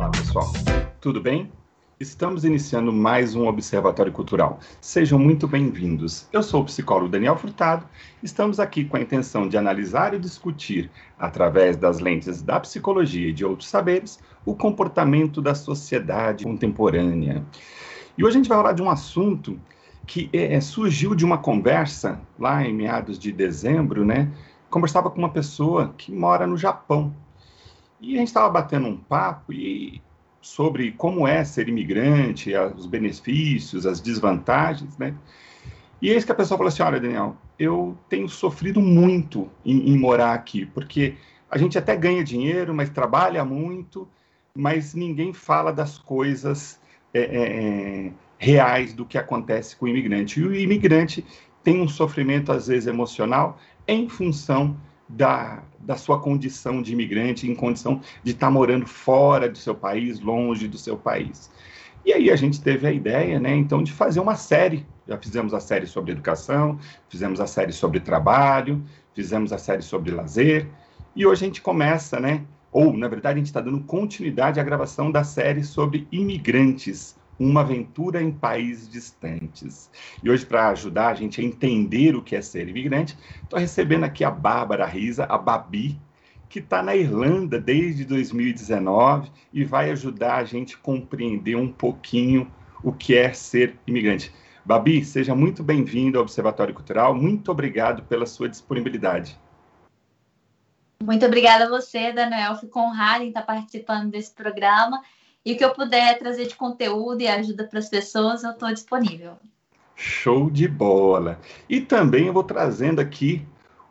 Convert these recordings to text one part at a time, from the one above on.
Olá, pessoal. Tudo bem? Estamos iniciando mais um Observatório Cultural. Sejam muito bem-vindos. Eu sou o psicólogo Daniel Furtado. Estamos aqui com a intenção de analisar e discutir, através das lentes da psicologia e de outros saberes, o comportamento da sociedade contemporânea. E hoje a gente vai falar de um assunto que é, surgiu de uma conversa lá em meados de dezembro, né? Conversava com uma pessoa que mora no Japão. E a gente estava batendo um papo e sobre como é ser imigrante, os benefícios, as desvantagens, né? E eis que a pessoa falou assim: olha, Daniel, eu tenho sofrido muito em, em, morar aqui, porque a gente até ganha dinheiro, mas trabalha muito, mas ninguém fala das coisas é, é, é reais do que acontece com o imigrante. E o imigrante tem um sofrimento, às vezes, emocional em função da, da sua condição de imigrante, em condição de estar tá morando fora do seu país, longe do seu país. E aí a gente teve a ideia, né, então, de fazer uma série. Já fizemos a série sobre educação, fizemos a série sobre trabalho, fizemos a série sobre lazer, e hoje a gente começa, né, ou, na verdade, a gente está dando continuidade à gravação da série sobre imigrantes, uma aventura em países distantes. E hoje, para ajudar a gente a entender o que é ser imigrante, estou recebendo aqui a Bárbara Risa, a Babi, que está na Irlanda desde 2019 e vai ajudar a gente a compreender um pouquinho o que é ser imigrante. Babi, seja muito bem-vindo ao Observatório Cultural. Muito obrigado pela sua disponibilidade. Muito obrigada a você, Daniel. Fico honrada em estar participando desse programa e o que eu puder trazer de conteúdo e ajuda para as pessoas, eu estou disponível. Show de bola! E também eu vou trazendo aqui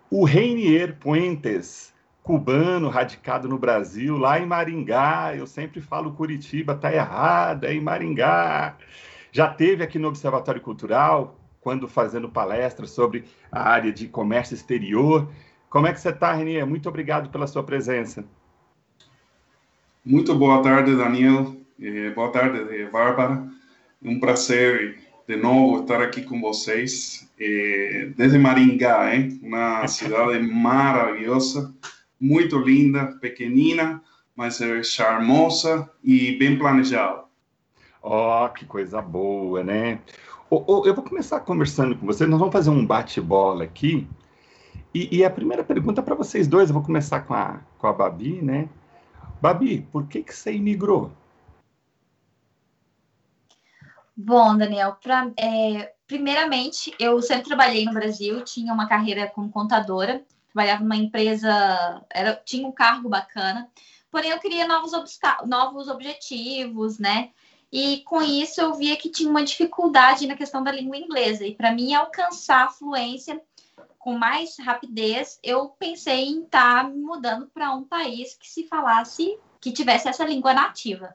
o Reinier Puentes, cubano radicado no Brasil, lá em Maringá. Eu sempre falo Curitiba, tá errado, é em Maringá. Já teve aqui no Observatório Cultural, quando fazendo palestra sobre a área de comércio exterior. Como é que você está, Renier? Muito obrigado pela sua presença. Muito boa tarde, Daniel. Eh, boa tarde, Bárbara. Um prazer de novo estar aqui com vocês. Eh, desde Maringá, hein? uma cidade maravilhosa, muito linda, pequenina, mas é charmosa e bem planejada. Oh, que coisa boa, né? Oh, oh, eu vou começar conversando com vocês. Nós vamos fazer um bate-bola aqui. E, e, a primeira pergunta para vocês dois, eu vou começar com a, com a Babi, né? Babi, por que, que você imigrou? Bom, Daniel, pra, é, primeiramente, eu sempre trabalhei no Brasil, tinha uma carreira como contadora, trabalhava numa empresa, era, tinha um cargo bacana, porém eu queria novos, novos objetivos, né? E com isso eu via que tinha uma dificuldade na questão da língua inglesa. E para mim alcançar a fluência com mais rapidez, eu pensei em estar tá mudando para um país que se falasse, que tivesse essa língua nativa.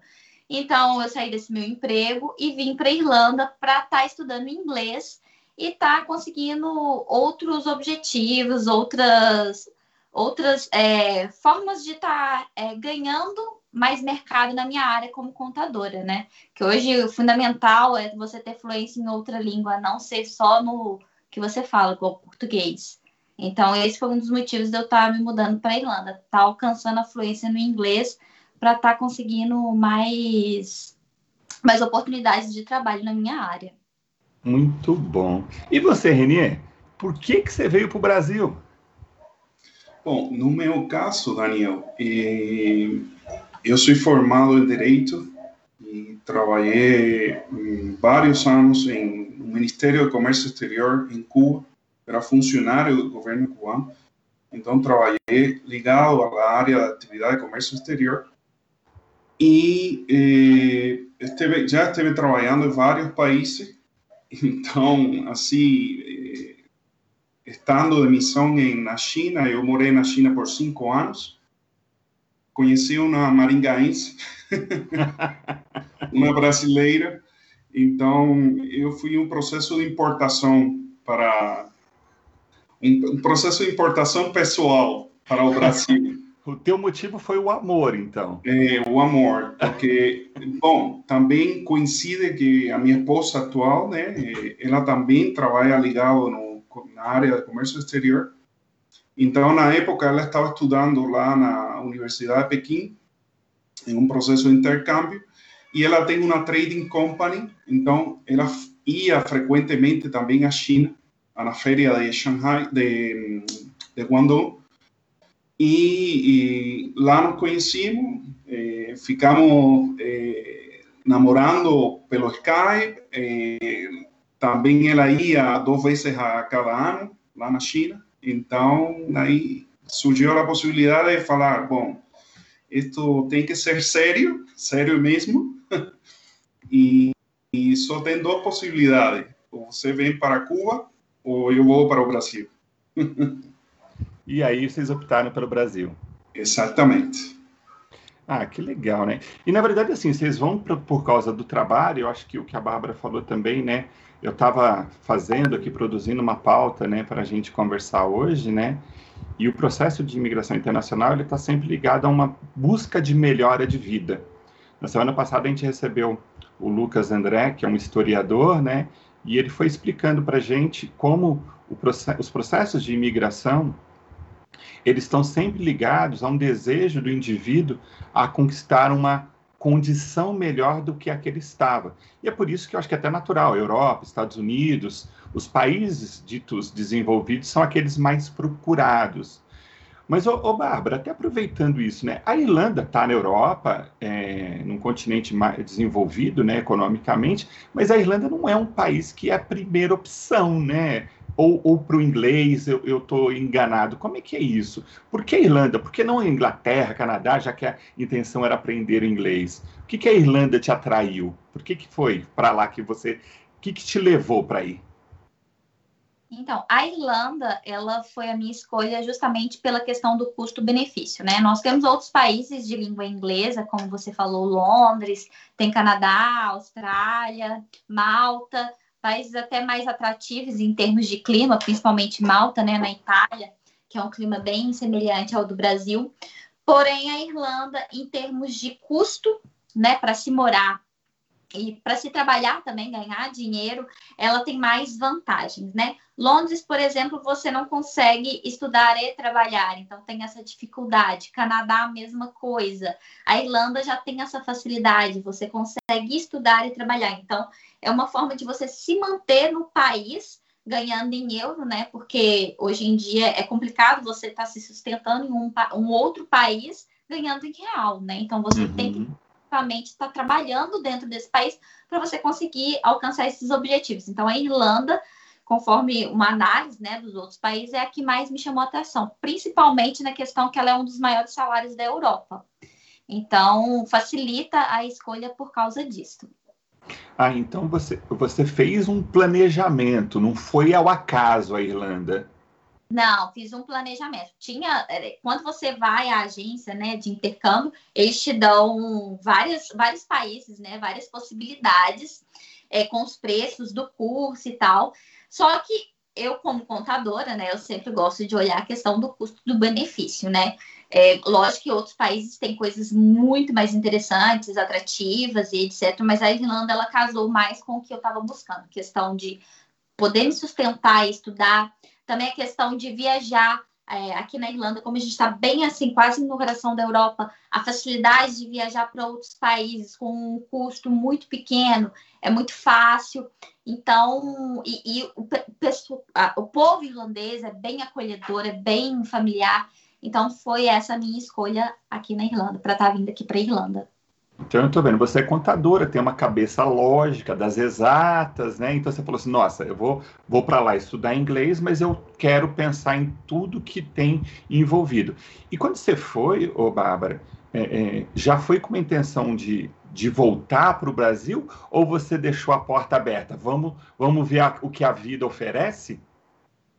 Então, eu saí desse meu emprego e vim para Irlanda para estar tá estudando inglês e estar tá conseguindo outros objetivos, outras, outras é, formas de estar tá, é, ganhando mais mercado na minha área como contadora, né? Que hoje o fundamental é você ter fluência em outra língua, não ser só no que você fala, igual português. Então, esse foi um dos motivos de eu estar me mudando para a Irlanda, estar tá alcançando a fluência no inglês para estar tá conseguindo mais, mais oportunidades de trabalho na minha área. Muito bom. E você, Renier, por que, que você veio para o Brasil? Bom, no meu caso, Daniel, eu sou formado em Direito e trabalhei vários anos em Ministério do Comércio Exterior em Cuba, era funcionário do governo cubano, então trabalhei ligado à área da atividade de comércio exterior. E eh, esteve, já estive trabalhando em vários países, então, assim, eh, estando de missão em, na China, eu morei na China por cinco anos, conheci uma maringaense, uma brasileira, então, eu fui um processo de importação para um, processo de importação pessoal para o Brasil. o teu motivo foi o amor, então? É, o amor, porque, bom, também coincide que a minha esposa atual, né, ela também trabalha ligado no, na área de comércio exterior. Então, na época, ela estava estudando lá na Universidade de Pequim em um processo de intercâmbio, e ela tem uma trading company, então ela ia frequentemente também à China, na feira de Shanghai, de, de Guangdong, e, e lá nos conhecimos, eh, ficamos eh, namorando pelo Skype, eh, também ela ia duas vezes a cada ano lá na China, então aí surgiu a possibilidade de falar, bom, isto tem que ser sério, sério mesmo, e, e só tem duas possibilidades, ou você vem para Cuba ou eu vou para o Brasil. e aí vocês optaram pelo Brasil. Exatamente. Ah, que legal, né? E na verdade, assim, vocês vão pra, por causa do trabalho, eu acho que o que a Bárbara falou também, né? Eu estava fazendo aqui, produzindo uma pauta, né, para a gente conversar hoje, né? E o processo de imigração internacional, ele está sempre ligado a uma busca de melhora de vida. Na semana passada, a gente recebeu o Lucas André, que é um historiador, né? E ele foi explicando para a gente como os processos de imigração eles estão sempre ligados a um desejo do indivíduo a conquistar uma condição melhor do que a que ele estava. E é por isso que eu acho que é até natural, Europa, Estados Unidos, os países ditos desenvolvidos são aqueles mais procurados. Mas, ô, ô Bárbara, até aproveitando isso, né? A Irlanda está na Europa, é, num continente mais desenvolvido, né, economicamente, mas a Irlanda não é um país que é a primeira opção, né? Ou, ou para o inglês eu estou enganado. Como é que é isso? Por que a Irlanda? Por que não a Inglaterra, Canadá, já que a intenção era aprender inglês? O que, que a Irlanda te atraiu? Por que, que foi para lá que você. O que, que te levou para ir? Então, a Irlanda, ela foi a minha escolha justamente pela questão do custo-benefício, né? Nós temos outros países de língua inglesa, como você falou, Londres, tem Canadá, Austrália, Malta, países até mais atrativos em termos de clima, principalmente Malta, né, na Itália, que é um clima bem semelhante ao do Brasil. Porém, a Irlanda, em termos de custo, né, para se morar e para se trabalhar também, ganhar dinheiro, ela tem mais vantagens, né? Londres, por exemplo, você não consegue estudar e trabalhar, então tem essa dificuldade. Canadá, a mesma coisa. A Irlanda já tem essa facilidade, você consegue estudar e trabalhar. Então, é uma forma de você se manter no país ganhando em euro, né? Porque hoje em dia é complicado você estar tá se sustentando em um, um, outro país ganhando em real, né? Então você uhum. tem que efetivamente estar tá trabalhando dentro desse país para você conseguir alcançar esses objetivos. Então a Irlanda, conforme uma análise né, dos outros países, é a que mais me chamou a atenção, principalmente na questão que ela é um dos maiores salários da Europa. Então, facilita a escolha por causa disso. Ah, então você, você fez um planejamento, não foi ao acaso a Irlanda. Não, fiz um planejamento. Tinha, é, quando você vai à agência, né, de intercâmbio, eles te dão várias, vários países, né, várias possibilidades é, com os preços do curso e tal. Só que eu, como contadora, né, eu sempre gosto de olhar a questão do custo do benefício, né? É, lógico que outros países têm coisas muito mais interessantes, atrativas e etc. Mas a Irlanda ela casou mais com o que eu estava buscando, questão de poder me sustentar e estudar, também a questão de viajar é, aqui na Irlanda, como a gente está bem assim, quase no coração da Europa, a facilidade de viajar para outros países com um custo muito pequeno, é muito fácil. Então, e, e o, o povo irlandês é bem acolhedor, é bem familiar. Então foi essa a minha escolha aqui na Irlanda, para estar tá vindo aqui para a Irlanda. Então eu estou vendo, você é contadora, tem uma cabeça lógica das exatas, né? Então você falou assim, nossa, eu vou, vou para lá estudar inglês, mas eu quero pensar em tudo que tem envolvido. E quando você foi, ô Bárbara, é, é, já foi com uma intenção de, de voltar para o Brasil ou você deixou a porta aberta? Vamos, vamos ver a, o que a vida oferece?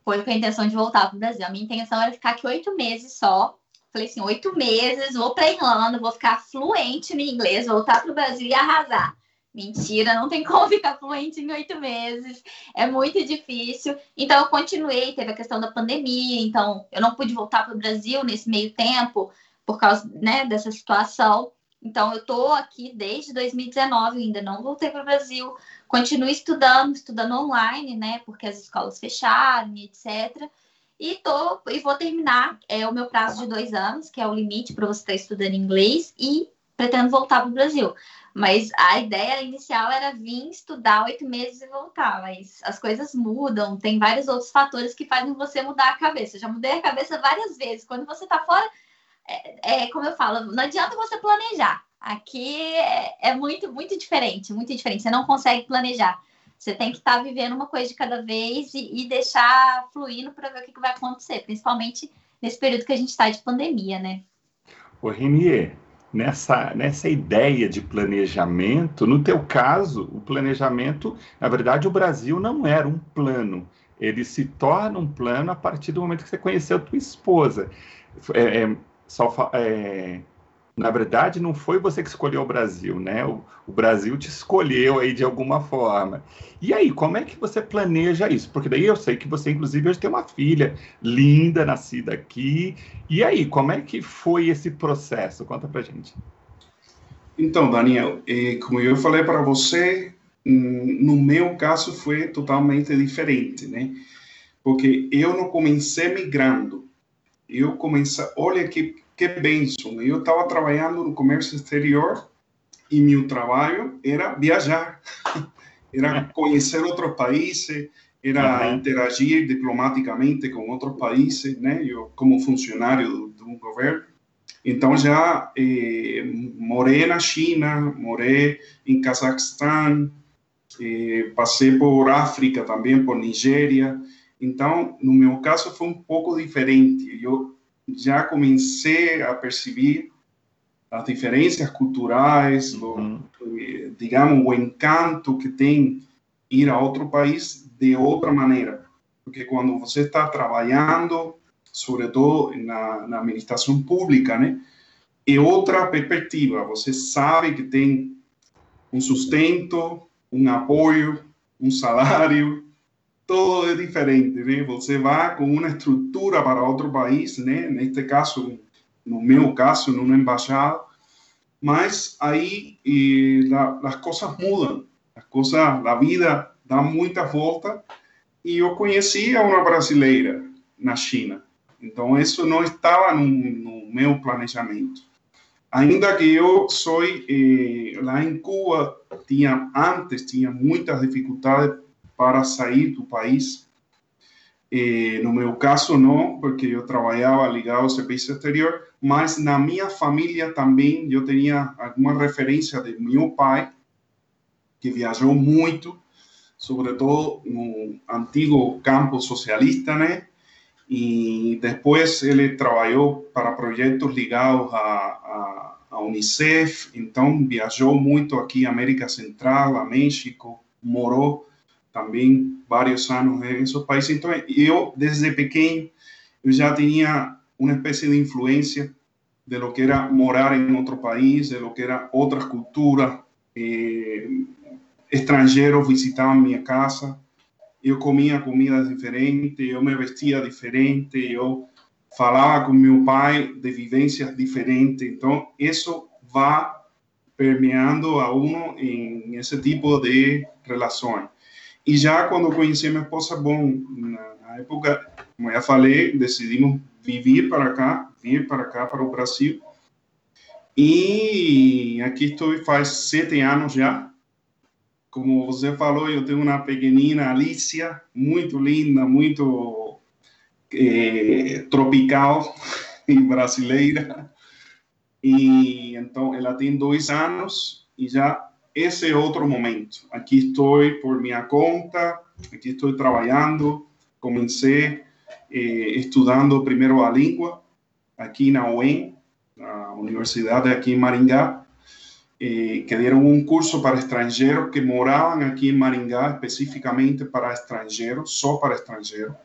foi com a intenção de voltar para o Brasil. A minha intenção era ficar aqui oito meses só. Falei assim, oito meses, vou para Irlanda, vou ficar fluente no inglês, voltar para o Brasil e arrasar. Mentira, não tem como ficar fluente em oito meses, é muito difícil. Então, eu continuei, teve a questão da pandemia, então eu não pude voltar para o Brasil nesse meio tempo, por causa né, dessa situação. Então, eu estou aqui desde 2019, ainda não voltei para o Brasil. Continuo estudando, estudando online, né? Porque as escolas fecharam, etc. E, tô, e vou terminar é, o meu prazo de dois anos, que é o limite para você estar estudando inglês. E pretendo voltar para o Brasil. Mas a ideia inicial era vir estudar oito meses e voltar. Mas as coisas mudam, tem vários outros fatores que fazem você mudar a cabeça. Eu já mudei a cabeça várias vezes. Quando você está fora, é, é, como eu falo, não adianta você planejar. Aqui é, é, muito, muito diferente, muito diferente. Você não consegue planejar. Você tem que estar tá vivendo uma coisa de cada vez e, e deixar fluindo para ver o que, que vai acontecer, principalmente nesse período que a gente está de pandemia, né? Ô, Renier, nessa, nessa ideia de planejamento, no teu caso, o planejamento, na verdade, o Brasil não era um plano. Ele se torna um plano a partir do momento que você conheceu tua esposa. É, é, só, é, na verdade, não foi você que escolheu o Brasil, né? O, o, Brasil te escolheu aí de alguma forma. E aí, como é que você planeja isso? Porque daí eu sei que você, inclusive, hoje tem uma filha linda, nascida aqui. E aí, como é que foi esse processo? Conta pra gente. Então, Daniel, eh, como eu falei para você, hum, no meu caso foi totalmente diferente, né? Porque eu não comecei migrando. Eu comecei, olha que que benção. Eu estava trabalhando no comércio exterior e meu trabalho era viajar, era conhecer outros países, era uhum. interagir diplomaticamente com outros países, né? Eu como funcionário de um governo. Então já eh, morei na China, morei em Cazaquistão, eh, passei por África também, por Nigéria. Então, no meu caso foi um pouco diferente. Eu já comecei a perceber as diferenças culturais, uhum. o, digamos, o encanto que tem ir a outro país de outra maneira. Porque quando você está trabalhando, sobretudo na, na administração pública, né, é outra perspectiva. Você sabe que tem um sustento, um apoio, um salário, todo é diferente, né? Você vai com uma estrutura para outro país, né? Neste caso, no meu caso, numa embaixada, mas aí e, la, as coisas mudam, as coisas, a vida dá muita volta e eu conhecia uma brasileira na China, então isso não estava no, no meu planejamento. Ainda que eu sou eh, lá em Cuba tinha antes tinha muitas dificuldades para sair do país. E, no meu caso, não, porque eu trabalhava ligado ao serviço exterior, mas na minha família também eu tinha alguma referência de meu pai, que viajou muito, sobretudo no antigo campo socialista, né? E depois ele trabalhou para projetos ligados à, à, à Unicef, então viajou muito aqui América Central, a México, morou também vários anos nesses países. Então, eu, desde pequeno, eu já tinha uma espécie de influência de lo que era morar em outro país, de lo que era outras culturas. Eh, estrangeiros visitavam minha casa, eu comia comidas diferentes, eu me vestia diferente, eu falava com meu pai de vivências diferentes. Então, isso vai permeando a uno em esse tipo de relações. E já quando conheci minha esposa, bom, na época, como já falei, decidimos vir para cá, vir para cá, para o Brasil. E aqui estou faz sete anos já. Como você falou, eu tenho uma pequenina, Alicia, muito linda, muito eh, tropical e brasileira. E então ela tem dois anos e já esse é outro momento. Aqui estou por minha conta, aqui estou trabalhando. Comecei eh, estudando primeiro a língua aqui na UEM, na universidade aqui em Maringá, eh, que deram um curso para estrangeiros que moravam aqui em Maringá, especificamente para estrangeiros, só para estrangeiros.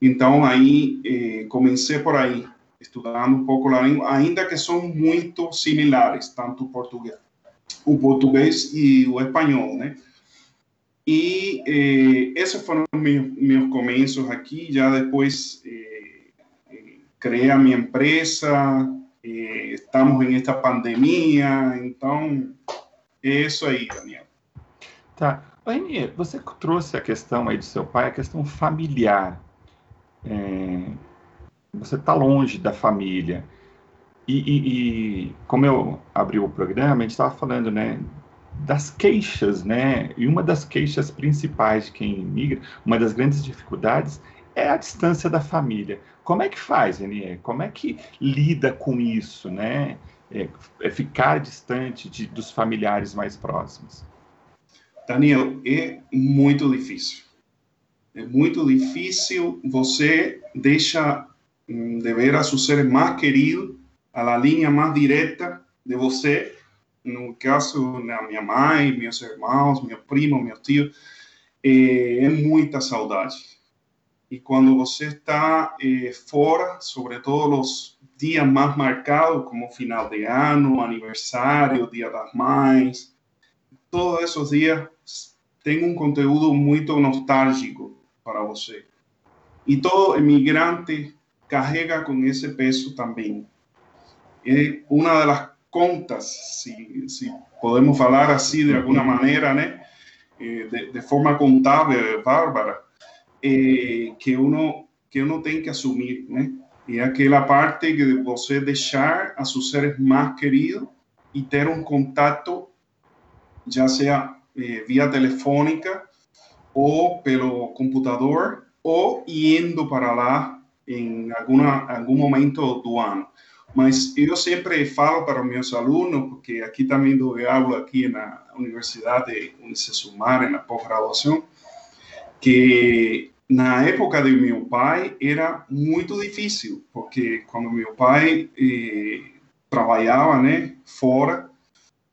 Então, aí eh, comecei por aí, estudando um pouco a língua, ainda que são muito similares, tanto português o português e o espanhol, né? E eh, esses foram meus, meus começos aqui. Já depois eh, eh, criei a minha empresa. Eh, estamos em esta pandemia, então é isso aí, Daniel. Tá. Aine, você trouxe a questão aí do seu pai, a questão familiar. É, você está longe da família. E, e, e, como eu abri o programa, a gente estava falando, né, das queixas, né? E uma das queixas principais de quem migra, uma das grandes dificuldades é a distância da família. Como é que faz, Renier? Como é que lida com isso, né? É, é ficar distante de, dos familiares mais próximos. Daniel, é muito difícil. É muito difícil você deixa hum, de ver a seus seres mais queridos a la linha mais direta de você. No caso, da minha mãe, meus irmãos, meu primo, meu tio, é, é muita saudade. E quando você está é, fora, sobretudo os dias mais marcados, como final de ano, aniversário, Dia das Mães, todos esses dias tem um conteúdo muito nostálgico para você. E todo imigrante carrega com esse peso também. É uma das contas, se, se podemos falar assim de alguma maneira, né? De, de forma contábil, bárbara, é, que uno que uno tem que assumir, né? E aquela parte que você deixar a seus seres mais queridos e ter um contato, já seja eh, via telefônica ou pelo computador ou indo para lá em alguma, algum momento do ano. Mas eu sempre falo para meus alunos, porque aqui também dou aula aqui na Universidade Unicesumar, na pós-graduação, que na época de meu pai era muito difícil, porque quando meu pai eh, trabalhava, né, fora,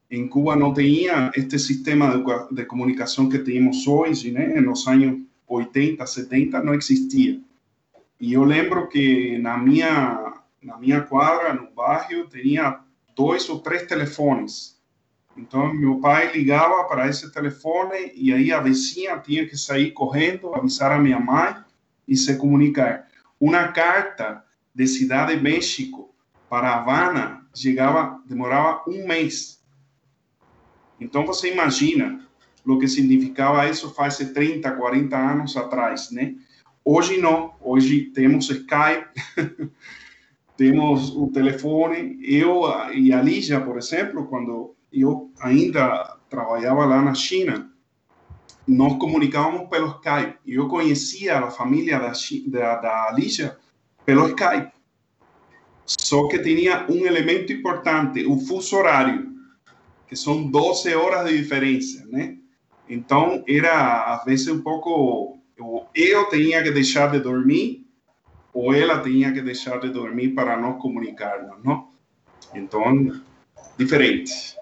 em Cuba não tinha este sistema de, de comunicação que temos hoje, né, nos anos 80, 70 não existia. E eu lembro que na minha na minha quadra, no bairro, tinha dois ou três telefones. Então, meu pai ligava para esse telefone e aí a vizinha tinha que sair correndo, avisar a minha mãe e se comunicar. Uma carta de Cidade de México para Havana chegava, demorava um mês. Então, você imagina o que significava isso faz 30, 40 anos atrás, né? Hoje não, hoje temos Skype, temos o telefone. Eu e a Lígia, por exemplo, quando eu ainda trabalhava lá na China, nós comunicávamos pelo Skype. Eu conhecia a família da, da, da Lígia pelo Skype. Só que tinha um elemento importante, o fuso horário, que são 12 horas de diferença, né? Então, era, às vezes, um pouco... Eu tinha que deixar de dormir ou ela tinha que deixar de dormir para nós comunicarmos, não? Então, diferente.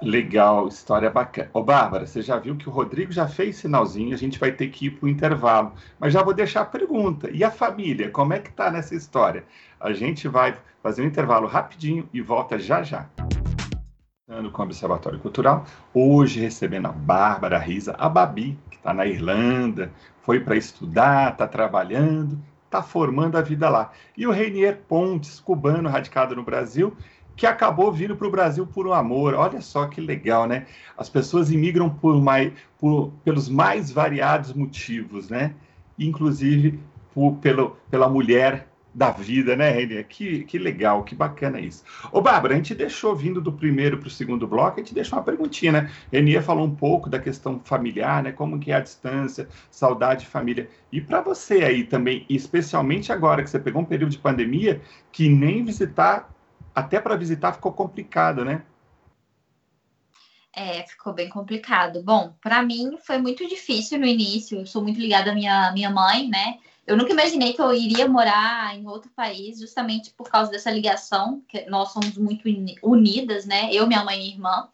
Legal, história bacana. Ô, Bárbara, você já viu que o Rodrigo já fez sinalzinho, a gente vai ter que ir para o intervalo. Mas já vou deixar a pergunta. E a família, como é que tá nessa história? A gente vai fazer um intervalo rapidinho e volta já já. Com o Observatório Cultural, hoje recebendo a Bárbara Risa, a Babi, que está na Irlanda, foi para estudar, está trabalhando está formando a vida lá. E o Reinier Pontes, cubano radicado no Brasil, que acabou vindo para o Brasil por um amor. Olha só que legal, né? As pessoas imigram por mais, por, pelos mais variados motivos, né? Inclusive por, pelo, pela mulher da vida, né, Renê? Que, que legal, que bacana isso. Ô, Bárbara, a gente deixou vindo do primeiro para o segundo bloco, a gente deixou uma perguntinha, né? Renê falou um pouco da questão familiar, né? Como que é a distância, saudade de família. E para você aí também, especialmente agora que você pegou um período de pandemia, que nem visitar, até para visitar ficou complicado, né? É, ficou bem complicado. Bom, para mim foi muito difícil no início. Eu sou muito ligada à minha, minha mãe, né? Eu nunca imaginei que eu iria morar em outro país, justamente por causa dessa ligação, que nós somos muito unidas, né? Eu, minha mãe e irmã.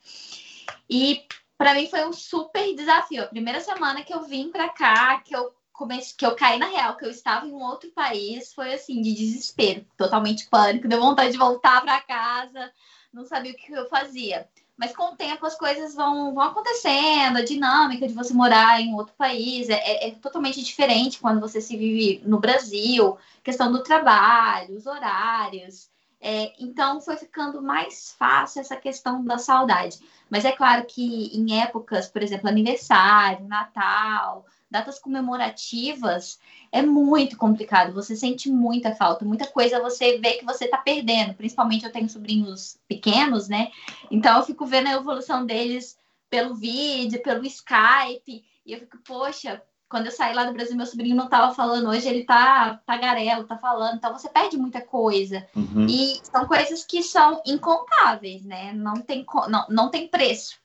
E para mim foi um super desafio. A primeira semana que eu vim para cá, que eu comecei, que eu caí na real, que eu estava em um outro país, foi assim de desespero, totalmente pânico, deu vontade de voltar para casa, não sabia o que eu fazia. Mas com o tempo as coisas vão, vão acontecendo, a dinâmica de você morar em outro país é, é, é totalmente diferente quando você se vive no Brasil, questão do trabalho, os horários. É, então foi ficando mais fácil essa questão da saudade. Mas é claro que em épocas, por exemplo, aniversário, Natal, datas comemorativas, é muito complicado. Você sente muita falta, muita coisa você vê que você está perdendo. Principalmente eu tenho sobrinhos pequenos, né? Então eu fico vendo a evolução deles pelo vídeo, pelo Skype, e eu fico, poxa, quando eu saí lá do Brasil, meu sobrinho não estava falando, hoje ele tá tagarelo, tá falando, então você perde muita coisa. Uhum. E são coisas que são incontáveis, né? Não tem, não, não tem preço.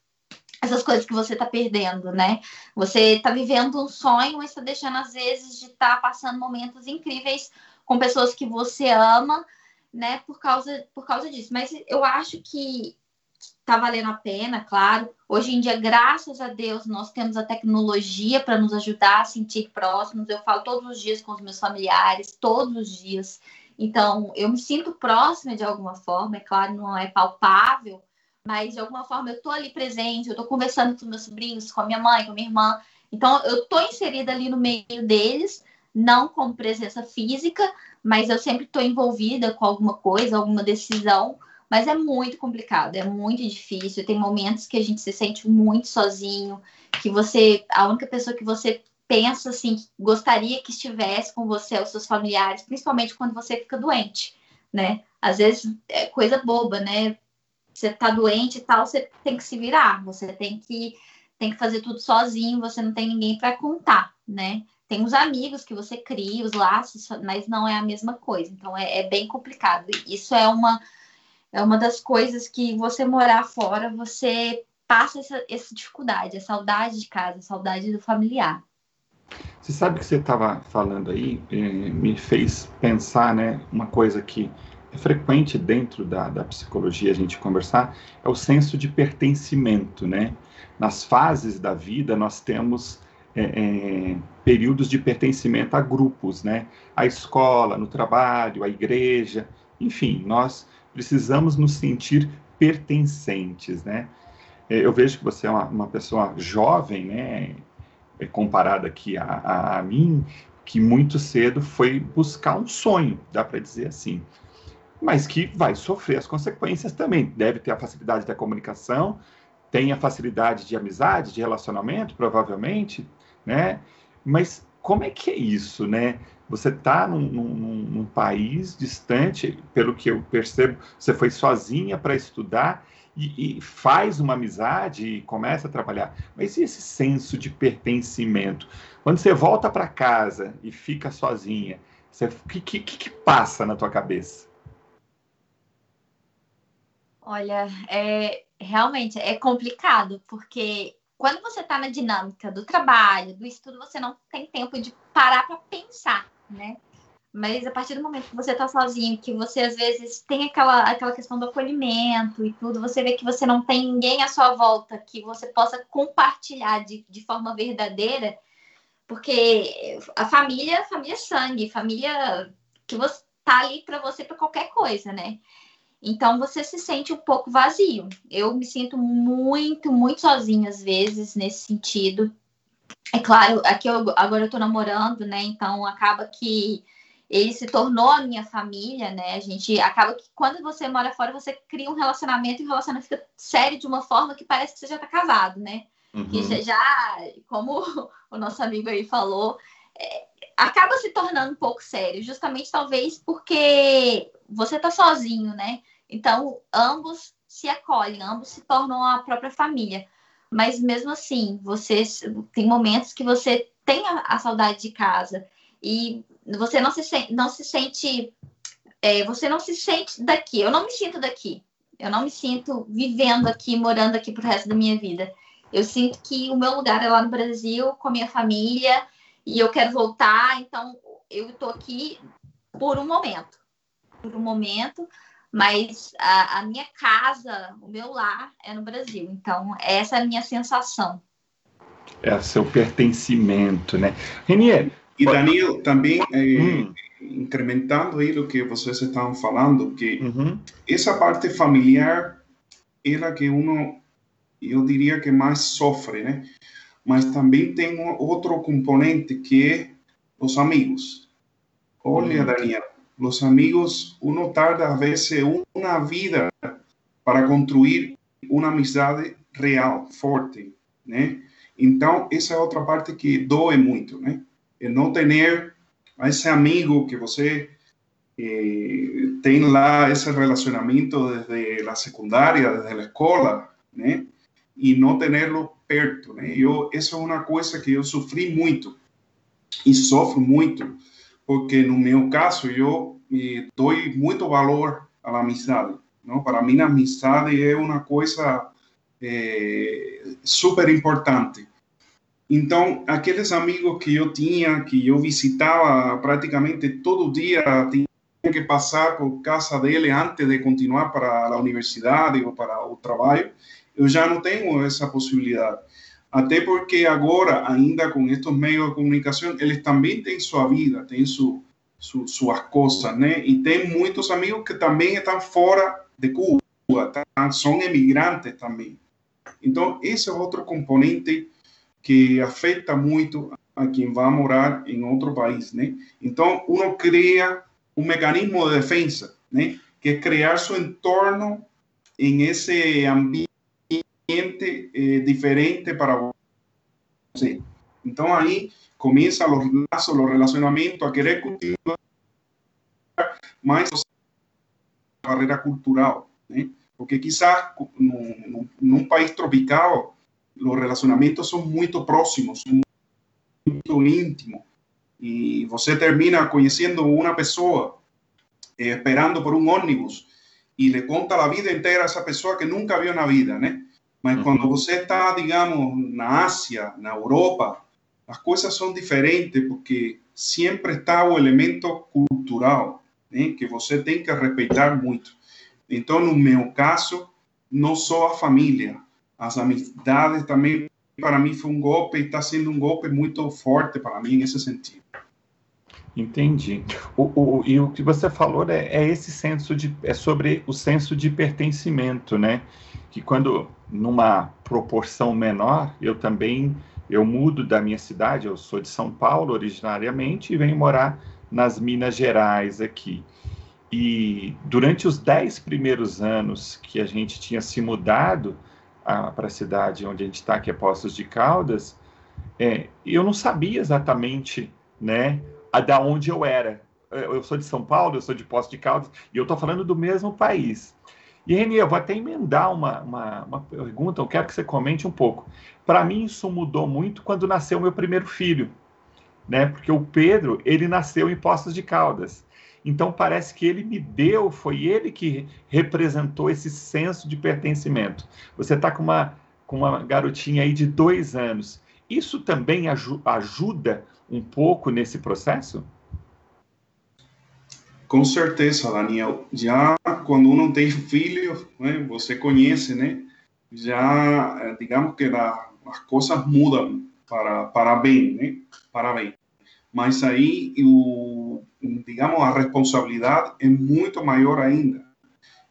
Essas coisas que você tá perdendo, né? Você tá vivendo um sonho, mas tá deixando, às vezes, de estar tá passando momentos incríveis com pessoas que você ama, né? Por causa, por causa disso. Mas eu acho que tá valendo a pena, claro. Hoje em dia, graças a Deus, nós temos a tecnologia para nos ajudar a sentir próximos. Eu falo todos os dias com os meus familiares, todos os dias. Então, eu me sinto próxima de alguma forma, é claro, não é palpável, mas de alguma forma eu estou ali presente, eu estou conversando com meus sobrinhos, com a minha mãe, com a minha irmã. Então, eu estou inserida ali no meio deles, não como presença física, mas eu sempre estou envolvida com alguma coisa, alguma decisão mas é muito complicado, é muito difícil. Tem momentos que a gente se sente muito sozinho, que você, a única pessoa que você pensa assim, que gostaria que estivesse com você, os seus familiares, principalmente quando você fica doente, né? Às vezes é coisa boba, né? Você tá doente e tal, você tem que se virar, você tem que tem que fazer tudo sozinho, você não tem ninguém para contar, né? Tem os amigos que você cria, os laços, mas não é a mesma coisa. Então é, é bem complicado. Isso é uma é uma das coisas que você morar fora, você passa essa, essa dificuldade, a saudade de casa, a saudade do familiar. Você sabe que você estava falando aí, eh, me fez pensar, né, uma coisa que é frequente dentro da, da psicologia a gente conversar, é o senso de pertencimento, né? Nas fases da vida nós temos é, é, períodos de pertencimento a grupos, né? A escola, no trabalho, a igreja, enfim, nós precisamos nos sentir pertencentes, né? É, eu vejo que você é uma, uma pessoa jovem, né? É, comparada aqui a, a, a mim, que muito cedo foi buscar um sonho, dá para dizer assim, mas que vai sofrer as consequências também. Deve ter a facilidade da comunicação, tem a facilidade de amizade, de relacionamento, provavelmente, né? Mas como é que é isso, né? Você está num, num, num, país distante, pelo que eu percebo, você foi sozinha para estudar e, e, faz uma amizade e começa a trabalhar. Mas e esse senso de pertencimento? Quando você volta para casa e fica sozinha, o que, que, que passa na tua cabeça? Olha, é, realmente é complicado, porque quando você está na dinâmica do trabalho, do estudo, você não tem tempo de parar para pensar né? Mas a partir do momento que você tá sozinho, que você às vezes tem aquela, aquela questão do acolhimento e tudo, você vê que você não tem ninguém à sua volta que você possa compartilhar de, de forma verdadeira, porque a família, família é sangue, família que você tá ali para você para qualquer coisa, né? Então você se sente um pouco vazio. Eu me sinto muito, muito sozinha às vezes nesse sentido. É claro, aqui eu, agora eu tô namorando, né? Então acaba que ele se tornou a minha família, né? A gente acaba que quando você mora fora, você cria um relacionamento e o relacionamento fica sério de uma forma que parece que você já tá casado, né? Uhum. Que já, já, como o nosso amigo aí falou, é, acaba se tornando um pouco sério, justamente talvez porque você tá sozinho, né? Então, ambos se acolhem, ambos se tornam a própria família mas mesmo assim, você tem momentos que você tem a, a saudade de casa e você não se não se sente é, você não se sente daqui. Eu não me sinto daqui. Eu não me sinto vivendo aqui, morando aqui pro resto da minha vida. Eu sinto que o meu lugar é lá no Brasil, com a minha família, e eu quero voltar, então eu estou aqui por um momento. Por um momento, mas a, a, minha casa, o meu lar é no Brasil. Então, essa é a minha sensação. É seu pertencimento, né? Renier. E Daniel, também é, hum. incrementando aí o que vocês estavam falando, que uhum. essa parte familiar é a que uno, eu diria que mais sofre, né? Mas também tem um outro componente que é os amigos. Olha, hum. Daniel, los amigos, uno tarda a veces una vida para construir uma amizade real, forte? Então, essa é outra parte que doe muito, né? É não ter esse amigo que você eh, tem lá esse relacionamento desde a secundária, desde a escola, né? E não tê-lo perto, né? Eu, essa é uma coisa que eu sofri muito e sofro muito, porque no meu caso eu eh, dou muito valor à amizade, não? Para mim a amizade é uma coisa é, super importante. Então, aqueles amigos que eu tinha, que eu visitava praticamente todo dia, tinha que passar por casa dele antes de continuar para a universidade ou para o trabalho, eu já não tenho essa possibilidade. Até porque agora, ainda com estes meios de comunicação, eles também têm sua vida, têm su, su, suas coisas, né? E tem muitos amigos que também estão fora de Cuba, tá? são emigrantes também. Então, esse é outro componente que afeta muito a quem vai morar em outro país, né? Então, uno cria um mecanismo de defesa, né? Que é criar seu entorno em esse ambiente eh, diferente para você. Então, aí começa os laços, os relacionamentos, a querer continuar mais a barreira cultural, né? Porque quizás num, num país tropical os relacionamentos são muito próximos, muito íntimos. E você termina conhecendo uma pessoa, eh, esperando por um ônibus, e lhe conta a vida inteira a essa pessoa que nunca viu na vida, né? Mas uhum. quando você está, digamos, na Ásia, na Europa, as coisas são diferentes, porque sempre está o elemento cultural, né? Que você tem que respeitar muito. Então, no meu caso, não só a família, as amizades também, para mim, foi um golpe, está sendo um golpe muito forte para mim nesse sentido. Entendi. O, o, e o que você falou é, é, esse senso de é sobre o senso de pertencimento, né? Que quando numa proporção menor, eu também eu mudo da minha cidade, eu sou de São Paulo originariamente e venho morar nas Minas Gerais aqui. E durante os dez primeiros anos que a gente tinha se mudado para a cidade onde a gente está, que é Poços de Caldas, é, eu não sabia exatamente né, a, da onde eu era. Eu sou de São Paulo, eu sou de Poços de Caldas, e eu estou falando do mesmo país. E, Reni, eu vou até emendar uma, uma, uma pergunta, eu quero que você comente um pouco. Para mim, isso mudou muito quando nasceu meu primeiro filho, né? Porque o Pedro, ele nasceu em Poços de Caldas. Então parece que ele me deu, foi ele que representou esse senso de pertencimento. Você está com uma, com uma garotinha aí de dois anos. Isso também aj ajuda um pouco nesse processo? Com certeza, Daniel. Já quando uno tem filho, né, você conhece, né? Já, eh, digamos que a, as coisas mudam para, para bem, né? Para bem. Mas aí o, digamos, a responsabilidade é muito maior ainda.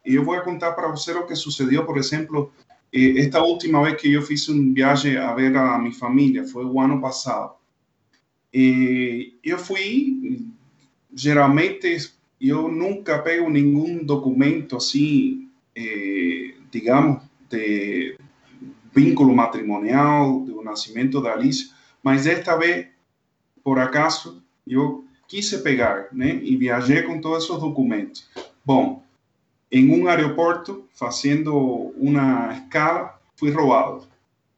E eu vou contar para você o que sucedeu, por exemplo, eh, esta última vez que eu fiz um viagem a ver a minha família, foi o ano passado. E eu fui, geralmente, eu nunca pego nenhum documento assim, eh, digamos, de vínculo matrimonial, do nascimento da Alice, mas esta vez, por acaso, eu quise pegar, né? E viajei com todos esses documentos. Bom, em um aeroporto, fazendo uma escala, fui roubado.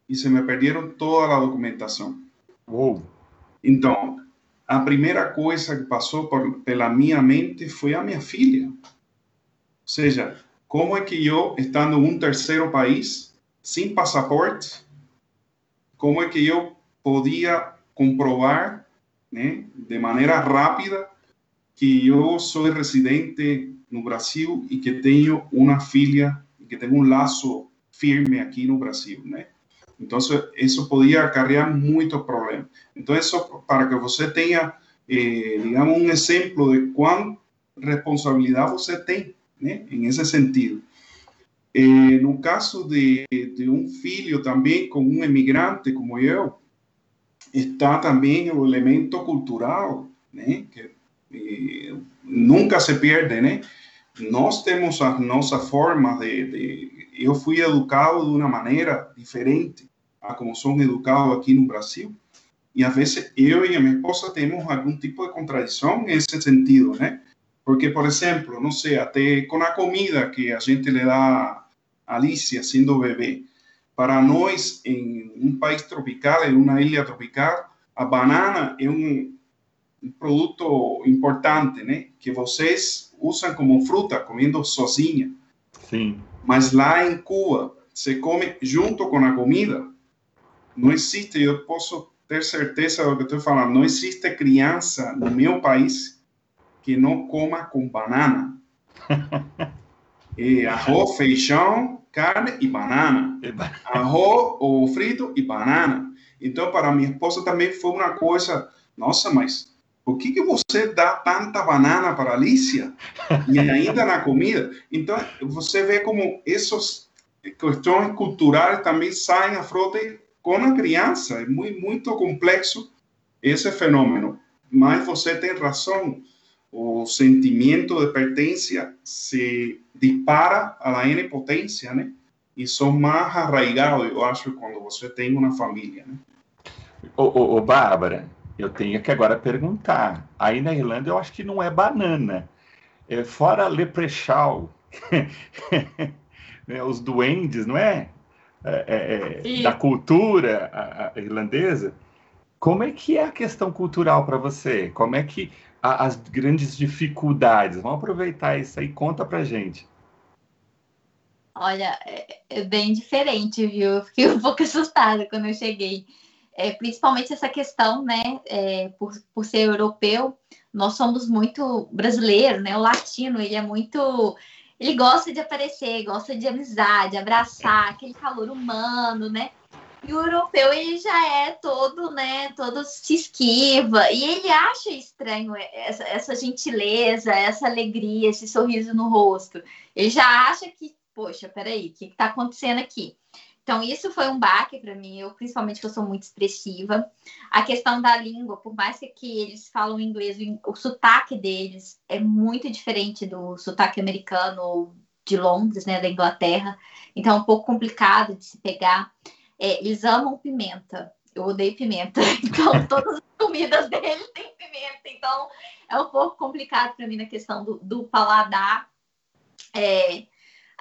E se me perderam toda a documentação. Uou. Então, a primeira coisa que passou por, pela minha mente foi a minha filha. Ou seja, como é que eu, estando em um terceiro país, sem passaporte, como é que eu podia comprovar né, de maneira rápida que eu sou residente no Brasil e que tenho uma filha que tenho um laço firme aqui no Brasil? Então isso podia acarrear muito problema. Então isso para que você tenha, eh, digamos, um exemplo de quão responsabilidade você tem, né? Em esse sentido. Eh, no caso de, de um filho também com um imigrante como eu, está também o elemento cultural, né? Que e nunca se perde, né? Nós temos a nossa forma de, de, Eu fui educado de uma maneira diferente a como são educados aqui no Brasil. E às vezes eu e a minha esposa temos algum tipo de contradição nesse sentido, né? Porque, por exemplo, não sei, até com a comida que a gente lhe dá a Alicia sendo bebê, para nós, em um país tropical, em uma ilha tropical, a banana é um, um produto importante, né? Que vocês usam como fruta, comendo sozinha. Sim. Mas lá em Cuba, se come junto com a comida. Não existe, eu posso ter certeza do que estou falando, não existe criança no meu país que não coma com banana. é arroz, feijão, carne e banana. Arroz ou frito e banana. Então, para minha esposa também foi uma coisa, nossa, mas por que, que você dá tanta banana para Alicia? E ainda na comida? Então, você vê como essas questões culturais também saem a frote com a criança. É muito, muito complexo esse fenômeno. Mas você tem razão, o sentimento de pertença se dispara la N potência, né? E são mais arraigados, eu acho, quando você tem uma família, né? Ô, ô, ô, Bárbara, eu tenho que agora perguntar. Aí na Irlanda eu acho que não é banana. É, fora leprechaun, né, os duendes, não é? é, é, é da cultura a, a irlandesa. Como é que é a questão cultural para você? Como é que a, as grandes dificuldades? Vamos aproveitar isso aí, conta para gente. Olha, é, é bem diferente, viu? Eu fiquei um pouco assustada quando eu cheguei é, principalmente essa questão, né, é, por, por ser europeu, nós somos muito brasileiros, né, o latino, ele é muito, ele gosta de aparecer, gosta de amizade, abraçar, aquele calor humano, né, e o europeu, ele já é todo, né, todo se esquiva, e ele acha estranho essa, essa gentileza, essa alegria, esse sorriso no rosto, ele já acha que, poxa, peraí, o que está acontecendo aqui? Então, isso foi um baque para mim, eu, principalmente que eu sou muito expressiva. A questão da língua, por mais que eles falam inglês, o sotaque deles é muito diferente do sotaque americano de Londres, né, da Inglaterra. Então, é um pouco complicado de se pegar. É, eles amam pimenta. Eu odeio pimenta. Então, todas as comidas deles têm pimenta. Então, é um pouco complicado para mim na questão do, do paladar. É,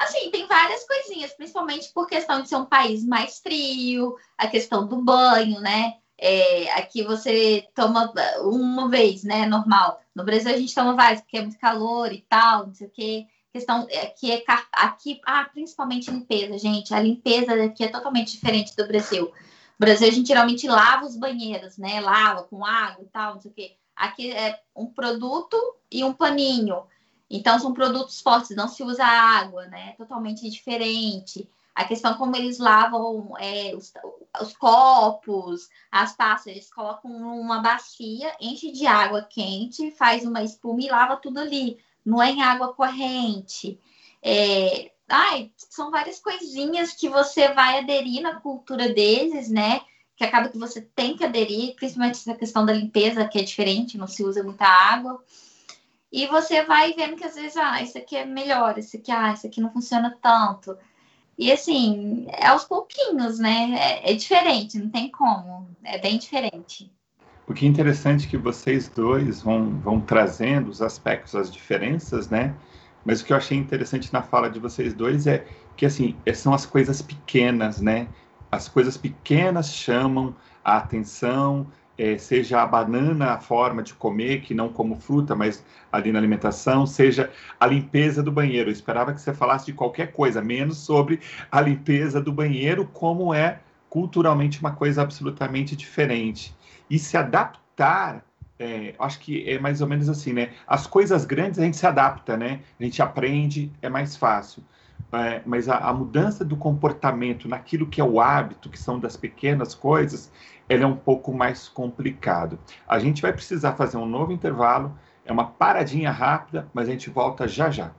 Assim, tem várias coisinhas, principalmente por questão de ser um país mais frio, a questão do banho, né? É, aqui você toma uma vez, né? Normal. No Brasil a gente toma várias, porque é muito calor e tal, não sei o quê. Questão aqui é aqui, ah, principalmente limpeza, gente. A limpeza daqui é totalmente diferente do Brasil. No Brasil a gente geralmente lava os banheiros, né? Lava com água e tal, não sei o quê. Aqui é um produto e um paninho. Então, são produtos fortes, não se usa água, né? Totalmente diferente. A questão como eles lavam é, os, os, copos, as taças, eles colocam uma bacia, enche de água quente, faz uma espuma e lava tudo ali. Não é em água corrente. É, ai, são várias coisinhas que você vai aderir na cultura deles, né? Que acaba que você tem que aderir, principalmente essa questão da limpeza, que é diferente, não se usa muita água. E você vai vendo que às vezes, ah, isso aqui é melhor, isso aqui, ah, isso aqui não funciona tanto. E assim, é aos pouquinhos, né? É, é diferente, não tem como. É bem diferente. O que é interessante é que vocês dois vão, vão trazendo os aspectos, as diferenças, né? Mas o que eu achei interessante na fala de vocês dois é que, assim, são as coisas pequenas, né? As coisas pequenas chamam a atenção, é, seja a banana a forma de comer, que não como fruta, mas ali na alimentação, seja a limpeza do banheiro. Eu esperava que você falasse de qualquer coisa, menos sobre a limpeza do banheiro, como é culturalmente uma coisa absolutamente diferente. E se adaptar, é, acho que é mais ou menos assim, né? As coisas grandes a gente se adapta, né? A gente aprende, é mais fácil. É, mas a, a, mudança do comportamento naquilo que é o hábito, que são das pequenas coisas, ele é um pouco mais complicado. A gente vai precisar fazer um novo intervalo, é uma paradinha rápida, mas a gente volta já já.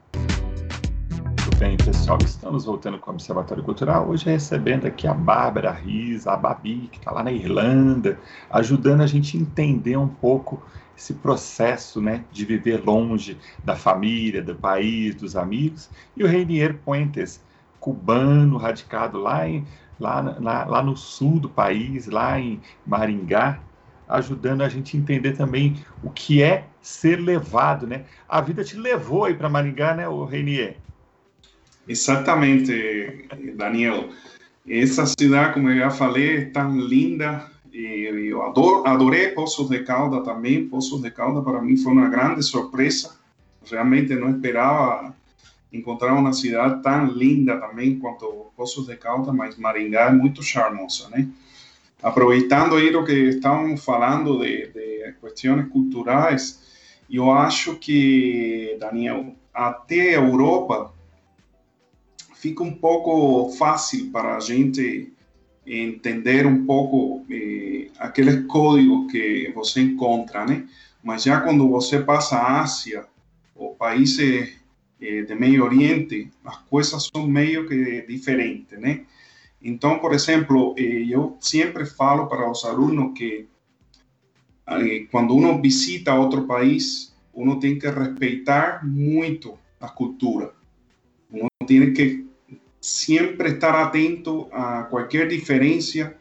Muito bem, pessoal. Estamos voltando com o Observatório Cultural. Hoje recebendo aqui a Bárbara Riz, a Babi, que está lá na Irlanda, ajudando a gente a entender um pouco esse processo né, de viver longe da família, do país, dos amigos. E o Reinier Puentes, cubano, radicado lá, em, lá, na, lá no sul do país, lá em Maringá, ajudando a gente a entender também o que é ser levado, né? A vida te levou aí para Maringá, né, o Reinier? Exatamente, Daniel. Essa cidade, como eu já falei, é tão linda. Eu adoro, adorei Poços de Calda também. Poços de Calda para mim foi uma grande surpresa. Realmente não esperava encontrar uma cidade tão linda também quanto Poços de Calda, mas Maringá é muito charmosa, né? Aproveitando aí o que estávamos falando de, de questões culturais, eu acho que, Daniel, até a Europa fica um pouco fácil para a gente entender um pouco eh, aqueles códigos que você encontra, né? Mas já quando você passa a Ásia ou países eh, de Meio Oriente, as coisas são meio que diferentes, né? Então, por exemplo, eh, eu sempre falo para os alunos que quando uno visita outro país, uno tem que respeitar muito a cultura. Uno tem que sempre estar atento a qualquer diferença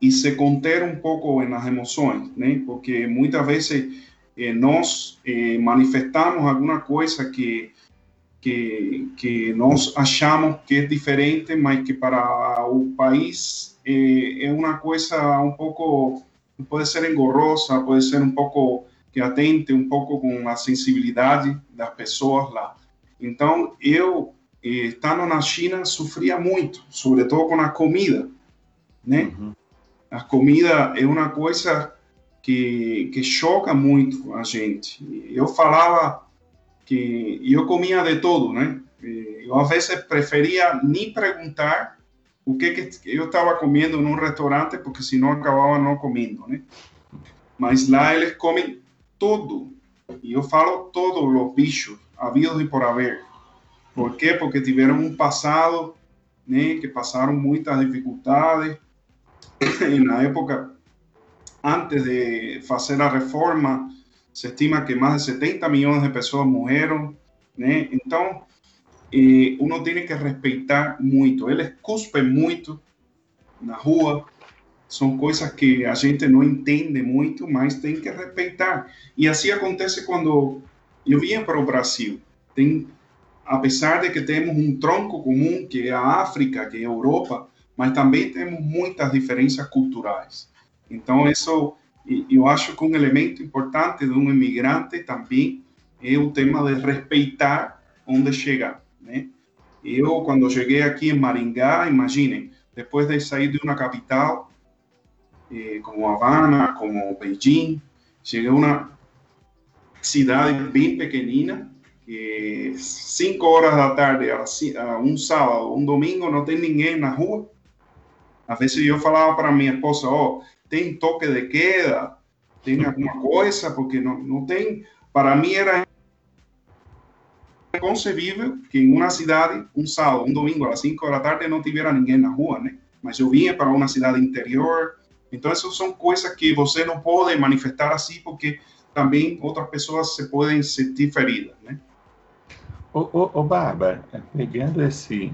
e se conter um pouco nas emoções, né? Porque muitas vezes eh, nós eh, manifestamos alguma coisa que que, que nós achamos que é diferente, mas que para o país é, é uma coisa um pouco pode ser engorrosa, pode ser um pouco que atente um pouco com a sensibilidade das pessoas lá. Então, eu, eh, estando na China, sofria muito, sobretudo com a comida, né? Uhum. A comida é uma coisa que, que choca muito a gente. Eu falava que eu comia de todo, né? Eu às vezes preferia nem perguntar o que, que eu estava comendo num restaurante, porque senão acabava não comendo, né? Mas lá eles comem tudo. E eu falo todos os bichos, havidos e por haver. Por quê? Porque tiveram um passado, né, que passaram muitas dificuldades. E na época, antes de fazer a reforma, se estima que mais de 70 milhões de pessoas morreram, né? Então, eh, uno tem que respeitar muito. Eles cuspem muito na rua. São coisas que a gente não entende muito, mas tem que respeitar. E assim acontece quando eu vinha para o Brasil. Tem, apesar de que temos um tronco comum, que é a África, que é a Europa, mas também temos muitas diferenças culturais. Então, isso eu acho que um elemento importante de um imigrante também é o tema de respeitar onde chega. Né? Eu, quando cheguei aqui em Maringá, imaginem, depois de sair de uma capital, eh, como Havana, como Beijing, cheguei a uma cidade bem pequenina, que cinco horas da tarde, um sábado, um domingo, não tem ninguém na rua. Às vezes eu falava para minha esposa, oh, tem toque de queda, tem alguma coisa, porque não, não tem. Para mim era concebível que em uma cidade, um sábado, um domingo, às 5 da tarde, não tivesse ninguém na rua, né? Mas eu vinha para uma cidade interior. Então, essas são coisas que você não pode manifestar assim, porque também outras pessoas se podem sentir feridas, né? Ô, ô, ô Bárbara, pegando esse,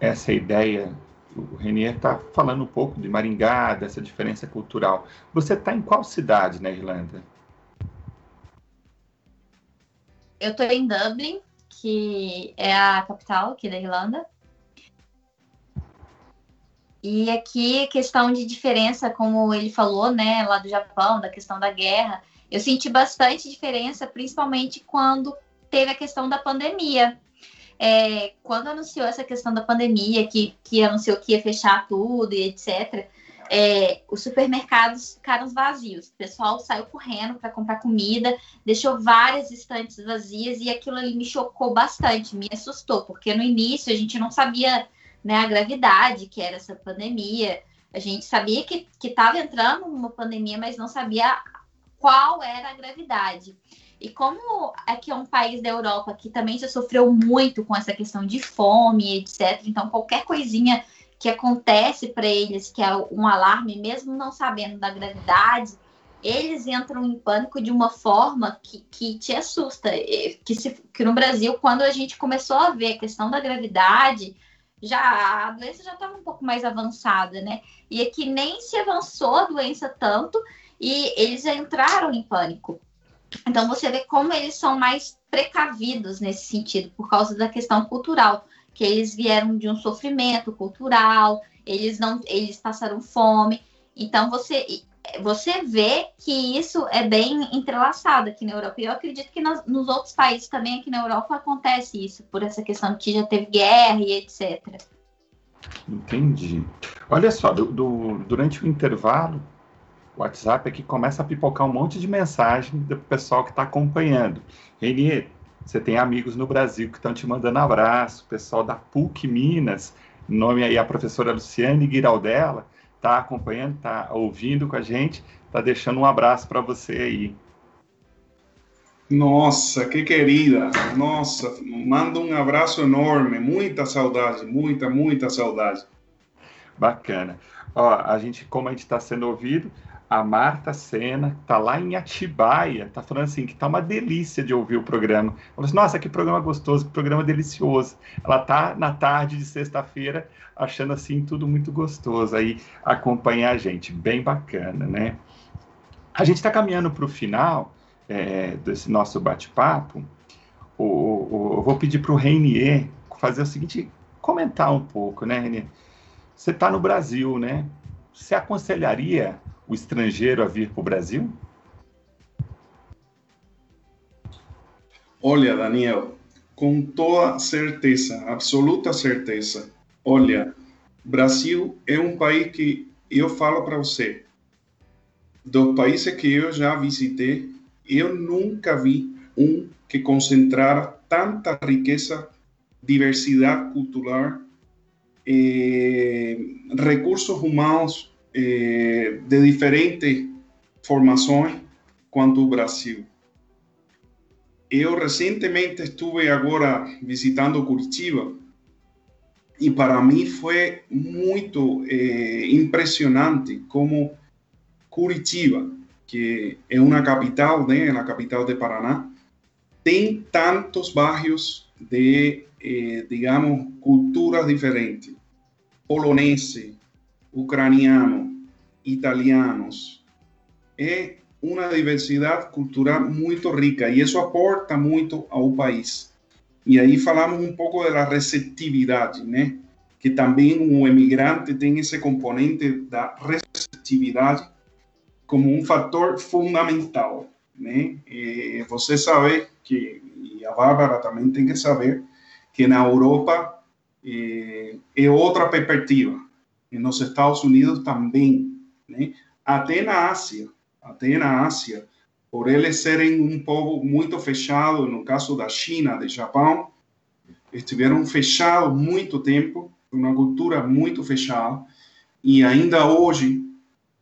essa ideia, o Renier está falando um pouco de Maringá, dessa diferença cultural. Você está em qual cidade na Irlanda? eu estou em Dublin, que é a capital aqui da Irlanda. E aqui, questão de diferença, como ele falou, né, lá do Japão, da questão da guerra, eu senti bastante diferença, principalmente quando teve a questão da pandemia. É, quando anunciou essa questão da pandemia, que, que anunciou que ia fechar tudo e etc., é, os supermercados ficaram vazios. O pessoal saiu correndo para comprar comida, deixou várias estantes vazias e aquilo ali me chocou bastante, me assustou, porque no início a gente não sabia né, a gravidade que era essa pandemia. A gente sabia que estava entrando uma pandemia, mas não sabia qual era a gravidade. E como aqui é um país da Europa que também já sofreu muito com essa questão de fome, etc. Então, qualquer coisinha que acontece para eles, que é um alarme, mesmo não sabendo da gravidade, eles entram em pânico de uma forma que, que te assusta. Que, se, que no Brasil, quando a gente começou a ver a questão da gravidade, já a doença já estava um pouco mais avançada, né? E aqui nem se avançou a doença tanto e eles já entraram em pânico. Então você vê como eles são mais precavidos nesse sentido, por causa da questão cultural, que eles vieram de um sofrimento cultural, eles não, eles passaram fome. Então você você vê que isso é bem entrelaçado aqui na Europa. E eu acredito que nos, nos outros países também aqui na Europa acontece isso, por essa questão que já teve guerra e etc. Entendi. Olha só, do, do, durante o intervalo, o WhatsApp aqui começa a pipocar um monte de mensagem do pessoal que está acompanhando. Renier, você tem amigos no Brasil que estão te mandando abraço, pessoal da PUC Minas, nome aí a professora Luciane Giraldella, está acompanhando, está ouvindo com a gente, está deixando um abraço para você aí. Nossa, que querida! Nossa, manda um abraço enorme, muita saudade, muita, muita saudade. Bacana. Ó, a gente, como a gente está sendo ouvido, a Marta Sena, está lá em Atibaia, está falando assim que está uma delícia de ouvir o programa. Falou assim, nossa, que programa gostoso, que programa delicioso. Ela está na tarde de sexta-feira achando assim tudo muito gostoso aí acompanhar a gente, bem bacana, né? A gente está caminhando para o final é, desse nosso bate-papo. Eu vou pedir para o Reinier fazer o seguinte, comentar um pouco, né, Reinier? Você está no Brasil, né? Você aconselharia o estrangeiro a vir para o Brasil? Olha, Daniel, com toda certeza, absoluta certeza. Olha, Brasil é um país que eu falo para você, dos países que eu já visitei, eu nunca vi um que concentrara tanta riqueza, diversidade cultural, eh, recursos humanos eh, de diferentes formações quanto o Brasil. Eu recentemente estuve agora visitando Curitiba e para mim foi muito eh, impressionante como Curitiba, que é uma capital, né, a capital de Paraná, tem tantos bairros de, eh, digamos, culturas diferentes. Polonese, ucraniano, italianos. É uma diversidade cultural muito rica e isso aporta muito ao país. E aí falamos um pouco da receptividade, né? Que também o emigrante tem esse componente da receptividade como um fator fundamental, né? E você sabe que, e a Bárbara também tem que saber, que na Europa é, é outra perspectiva nos Estados Unidos também, né? Até na Ásia, até na Ásia, por eles serem um povo muito fechado, no caso da China, do Japão, estiveram fechados muito tempo, uma cultura muito fechada, e ainda hoje,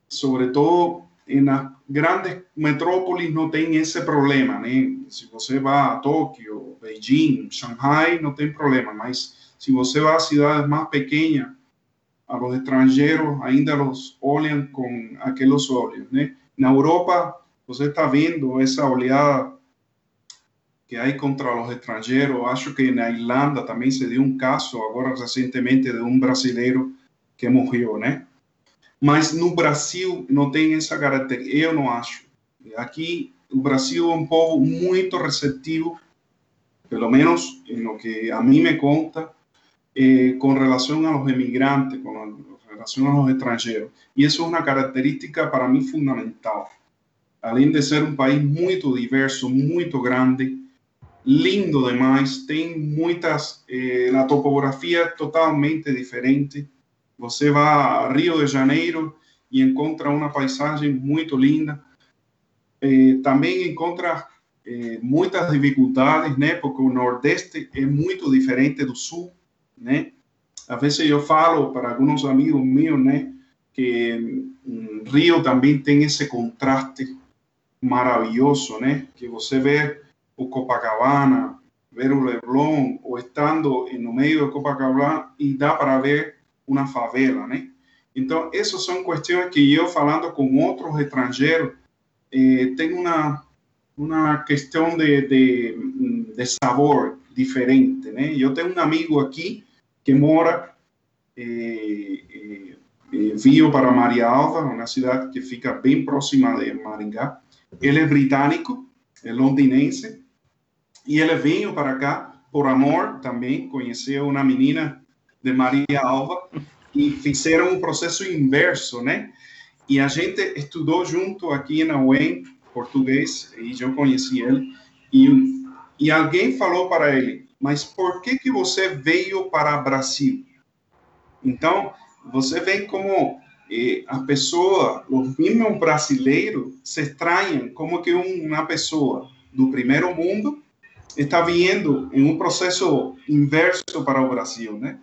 sobretudo nas grandes metrópoles, não tem esse problema, né? Se você vai a Tóquio, Beijing, Shanghai, não tem problema, mas se você vai a cidades mais pequenas, a los extranjeros ainda los olham com aqueles olhos, né? Na Europa, você está vendo essa olhada que há contra os estrangeiros. Acho que na Irlanda também se deu um caso agora recentemente de um brasileiro que morreu, né? Mas no Brasil não tem essa característica, eu não acho. Aqui o Brasil é um povo muito receptivo, pelo menos no que a mim me conta, eh, con relación a los emigrantes, con relación a los extranjeros. Y eso es una característica para mí fundamental. Além de ser um país muito diverso, muito grande, lindo demais, tem muitas, eh, a topografia totalmente diferente. Você vai a Rio de Janeiro e encontra uma paisagem muito linda. Eh, também encontra eh, muitas dificuldades, né? Porque o Nordeste é muito diferente do Sul né? Às vezes eu falo para alguns amigos meus, né, que um, Rio também tem esse contraste maravilhoso, né? Que você vê o Copacabana, ver o Leblon, ou estando no meio do Copacabana e dá para ver uma favela, né? Então, essas são questões que eu, falando com outros estrangeiros, eh, tenho uma, uma de, de, de, sabor diferente, né? Eu tenho um amigo aqui que mora, eh, eh, veio para Maria Alva, uma cidade que fica bem próxima de Maringá. Ele é britânico, é londinense, e ele veio para cá por amor também, conheceu uma menina de Maria Alva, e fizeram um processo inverso, né? E a gente estudou junto aqui na UEM, português, e eu conheci ele, e, e alguém falou para ele, mas por que que você veio para o Brasil? Então, você vê como eh, a pessoa, os mesmos brasileiros, se estranham como que uma pessoa do primeiro mundo está vindo em um processo inverso para o Brasil, né?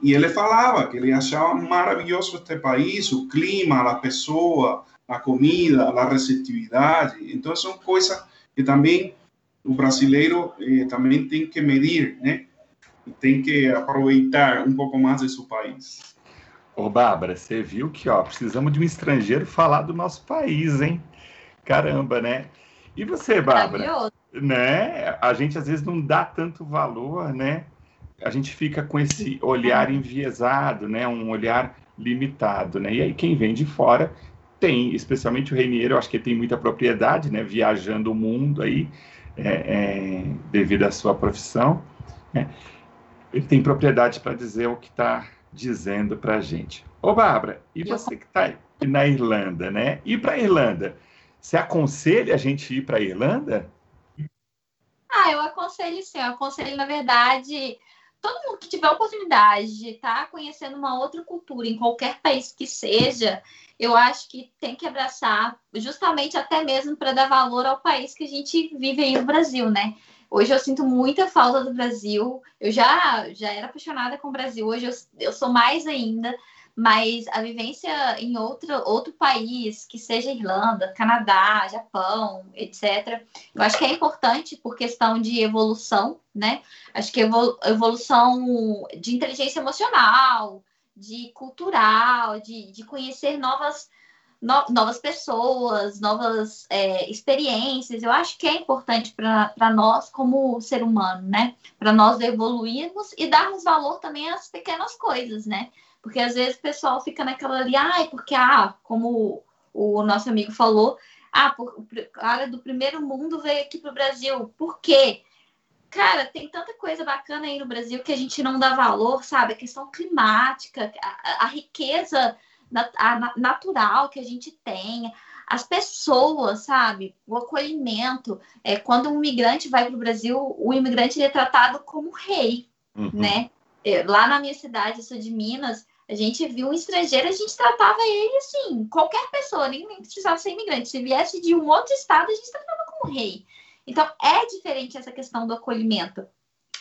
E ele falava que ele achava maravilhoso este país, o clima, a pessoa, a comida, a receptividade. Então, são coisas que também o brasileiro eh, também tem que medir, né? E tem que aproveitar um pouco mais de seu país. Ô, Bárbara, você viu que ó, precisamos de um estrangeiro falar do nosso país, hein? Caramba, né? E você, Bárbara? Né? A gente às vezes não dá tanto valor, né? a gente fica com esse olhar enviesado, né? Um olhar limitado, né? E aí quem vem de fora tem, especialmente o Reinier, eu acho que ele tem muita propriedade, né? Viajando o mundo aí, é, é, devido à sua profissão, né? Ele tem propriedade para dizer o que está dizendo para a gente. Ô, Bárbara, e você que está na Irlanda, né? Ir para a Irlanda, você aconselha a gente ir para a Irlanda? Ah, eu aconselho sim. Eu aconselho, na verdade, todo mundo que tiver oportunidade de estar tá conhecendo uma outra cultura em qualquer país que seja, eu acho que tem que abraçar, justamente até mesmo para dar valor ao país que a gente vive aí no Brasil, né? Hoje eu sinto muita falta do Brasil. Eu já já era apaixonada com o Brasil, hoje eu, eu sou mais ainda mas a vivência em outro, outro país, que seja Irlanda, Canadá, Japão, etc., eu acho que é importante por questão de evolução, né? Acho que evolução de inteligência emocional, de cultural, de, de conhecer novas, no, novas pessoas, novas é, experiências. Eu acho que é importante para nós como ser humano, né? Para nós evoluirmos e darmos valor também às pequenas coisas, né? Porque às vezes o pessoal fica naquela ali, ai, porque, ah, como o nosso amigo falou, ah, por, a área do primeiro mundo veio aqui para o Brasil. Por quê? Cara, tem tanta coisa bacana aí no Brasil que a gente não dá valor, sabe? A questão climática, a, a riqueza nat a, natural que a gente tem, as pessoas, sabe? O acolhimento. É, quando um imigrante vai para o Brasil, o imigrante é tratado como rei, uhum. né? É, lá na minha cidade, eu sou de Minas, a gente viu um estrangeiro, a gente tratava ele assim, qualquer pessoa, nem, nem precisava ser imigrante. Se viesse de um outro estado, a gente tratava como rei. Então, é diferente essa questão do acolhimento.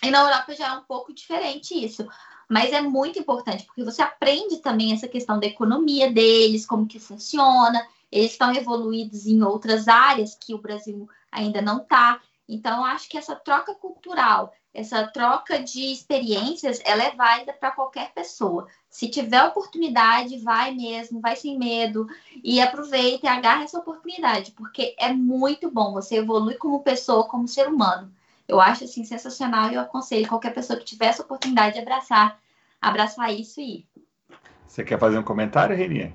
E na Europa já é um pouco diferente isso. Mas é muito importante, porque você aprende também essa questão da economia deles, como que funciona. Eles estão evoluídos em outras áreas que o Brasil ainda não está. Então, acho que essa troca cultural, essa troca de experiências, ela é válida para qualquer pessoa. Se tiver oportunidade, vai mesmo, vai sem medo e aproveita e agarra essa oportunidade, porque é muito bom. Você evolui como pessoa, como ser humano. Eu acho assim sensacional e eu aconselho qualquer pessoa que tiver essa oportunidade de abraçar, abraçar isso e ir. Você quer fazer um comentário, Renia?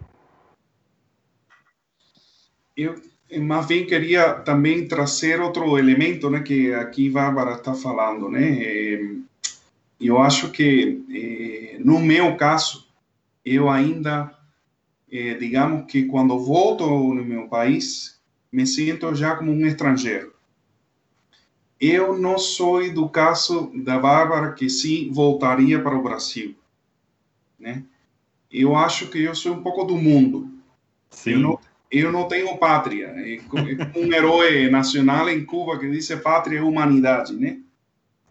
Eu mas bem queria também trazer outro elemento, né, que aqui Bárbara está falando, né? Eh, eu acho que eh, no meu caso, eu ainda, eh, digamos que quando volto no meu país, me sinto já como um estrangeiro. Eu não sou do caso da Bárbara que sim voltaria para o Brasil, né? Eu acho que eu sou um pouco do mundo. Sim. Eu não, eu não tenho pátria. É um herói nacional em Cuba que diz pátria é humanidade, né?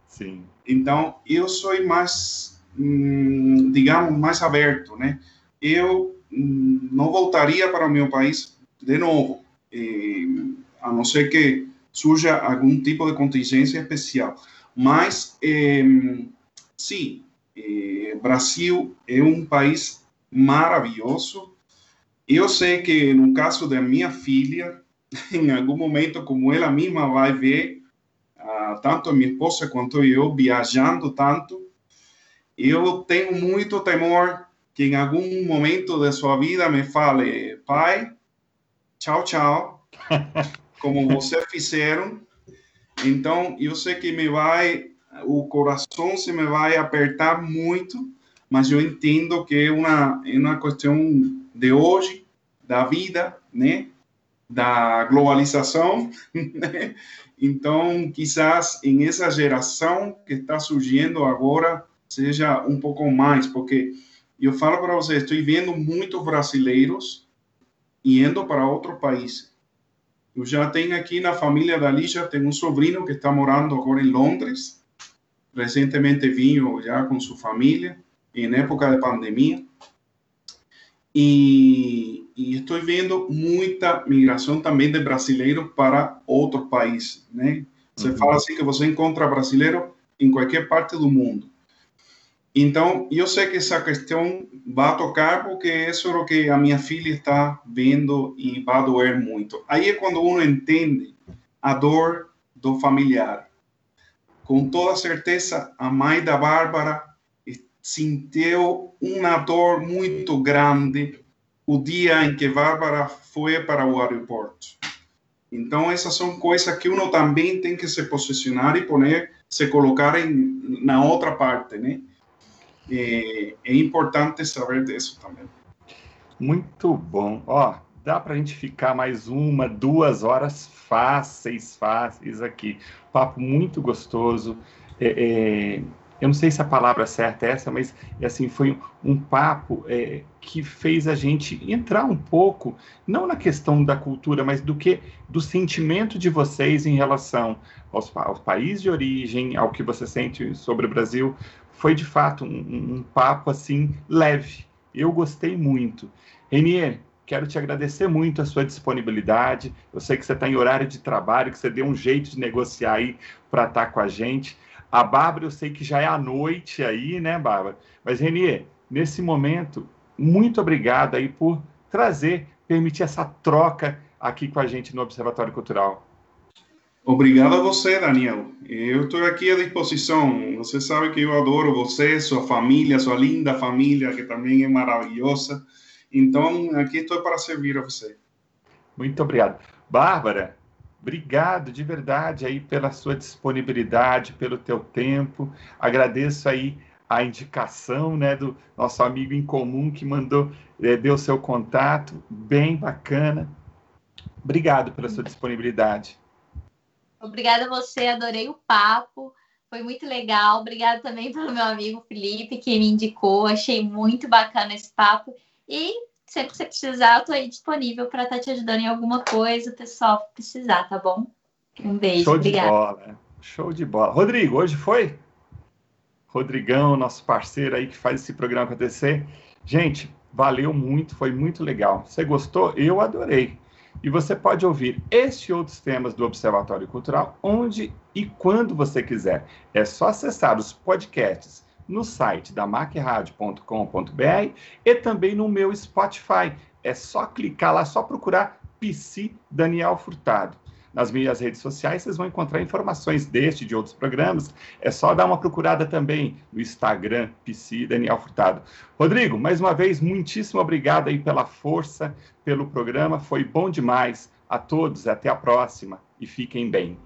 Sim. Então, eu sou mais, hum, digamos, mais aberto, né? Eu hum, não voltaria para o meu país de novo. a não ser que surja algum tipo de contingência especial. Mas, eh, sim, eh, Brasil é um país maravilhoso. Eu sei que no caso da minha filha, em algum momento, como ela mesma vai ver, uh, tanto minha esposa quanto eu viajando tanto, eu tenho muito temor que em algum momento de sua vida me fale, pai, tchau, tchau, como vocês fizeram. Então, eu sei que me vai, o coração se me vai apertar muito, mas eu entendo que é uma, é uma questão de hoje, da vida, né? Da globalização, né? Então, quizás em essa geração que está surgindo agora, seja um pouco mais, porque eu falo para você, estou vendo muitos brasileiros indo para outro país. Eu já tenho aqui na família da Lígia, tem um sobrinho que está morando agora em Londres. Recentemente vinha já com sua família, em época de pandemia. E, e estou vendo muita migração também de brasileiros para outro país, né? Você uhum. fala assim que você encontra brasileiro em qualquer parte do mundo. Então, eu sei que essa questão vai tocar porque isso é o que a minha filha está vendo e vai doer muito. Aí é quando uno entende a dor do familiar. Com toda certeza, a mãe da Bárbara sentiu uma dor muito grande o dia em que Bárbara foi para o aeroporto. Então, essas são coisas que uno também tem que se posicionar e poner, se colocar em, na outra parte, né? É, é importante saber disso também. Muito bom. Ó, dá para a gente ficar mais uma, duas horas fáceis, fáceis aqui. Papo muito gostoso. É, é, eu não sei se a palavra certa é essa, mas assim foi um, papo é, que fez a gente entrar um pouco, não na questão da cultura, mas do que do sentimento de vocês em relação aos, ao país de origem, ao que você sente sobre o Brasil, foi de fato um, um papo assim leve. Eu gostei muito. Renier, quero te agradecer muito a sua disponibilidade. Eu sei que você está em horário de trabalho, que você deu um jeito de negociar aí para estar tá com a gente. A Bárbara, eu sei que já é à noite aí, né, Bárbara? Mas, Renier, nesse momento, muito obrigado aí por trazer, permitir essa troca aqui com a gente no Observatório Cultural. Obrigado a você, Daniel. Eu estou aqui à disposição. Você sabe que eu adoro você, sua família, sua linda família, que também é maravilhosa. Então, aqui estou para servir a você. Muito obrigado. Bárbara, obrigado de verdade aí pela sua disponibilidade, pelo teu tempo. Agradeço aí a indicação, né, do nosso amigo em comum que mandou, é, deu seu contato, bem bacana. Obrigado pela sua disponibilidade. Obrigada a você, adorei o papo, foi muito legal. Obrigada também pelo meu amigo Felipe, que me indicou, achei muito bacana esse papo. E sempre que você precisar, eu tô aí disponível para estar tá te ajudando em alguma coisa, pessoal, precisar, tá bom? Um beijo, Show obrigada. de bola, show de bola. Rodrigo, hoje foi? Rodrigão, nosso parceiro aí que faz esse programa acontecer. Gente, valeu muito, foi muito legal. Você gostou? Eu adorei. E você pode ouvir este e outros temas do Observatório Cultural onde e quando você quiser. É só acessar os podcasts no site da macradio.com.br e também no meu Spotify. É só clicar lá, só procurar PC Daniel Furtado. Nas minhas redes sociais vocês vão encontrar informações deste e de outros programas. É só dar uma procurada também no Instagram, PC Daniel Furtado. Rodrigo, mais uma vez, muitíssimo obrigado aí pela força, pelo programa. Foi bom demais. A todos, até a próxima e fiquem bem.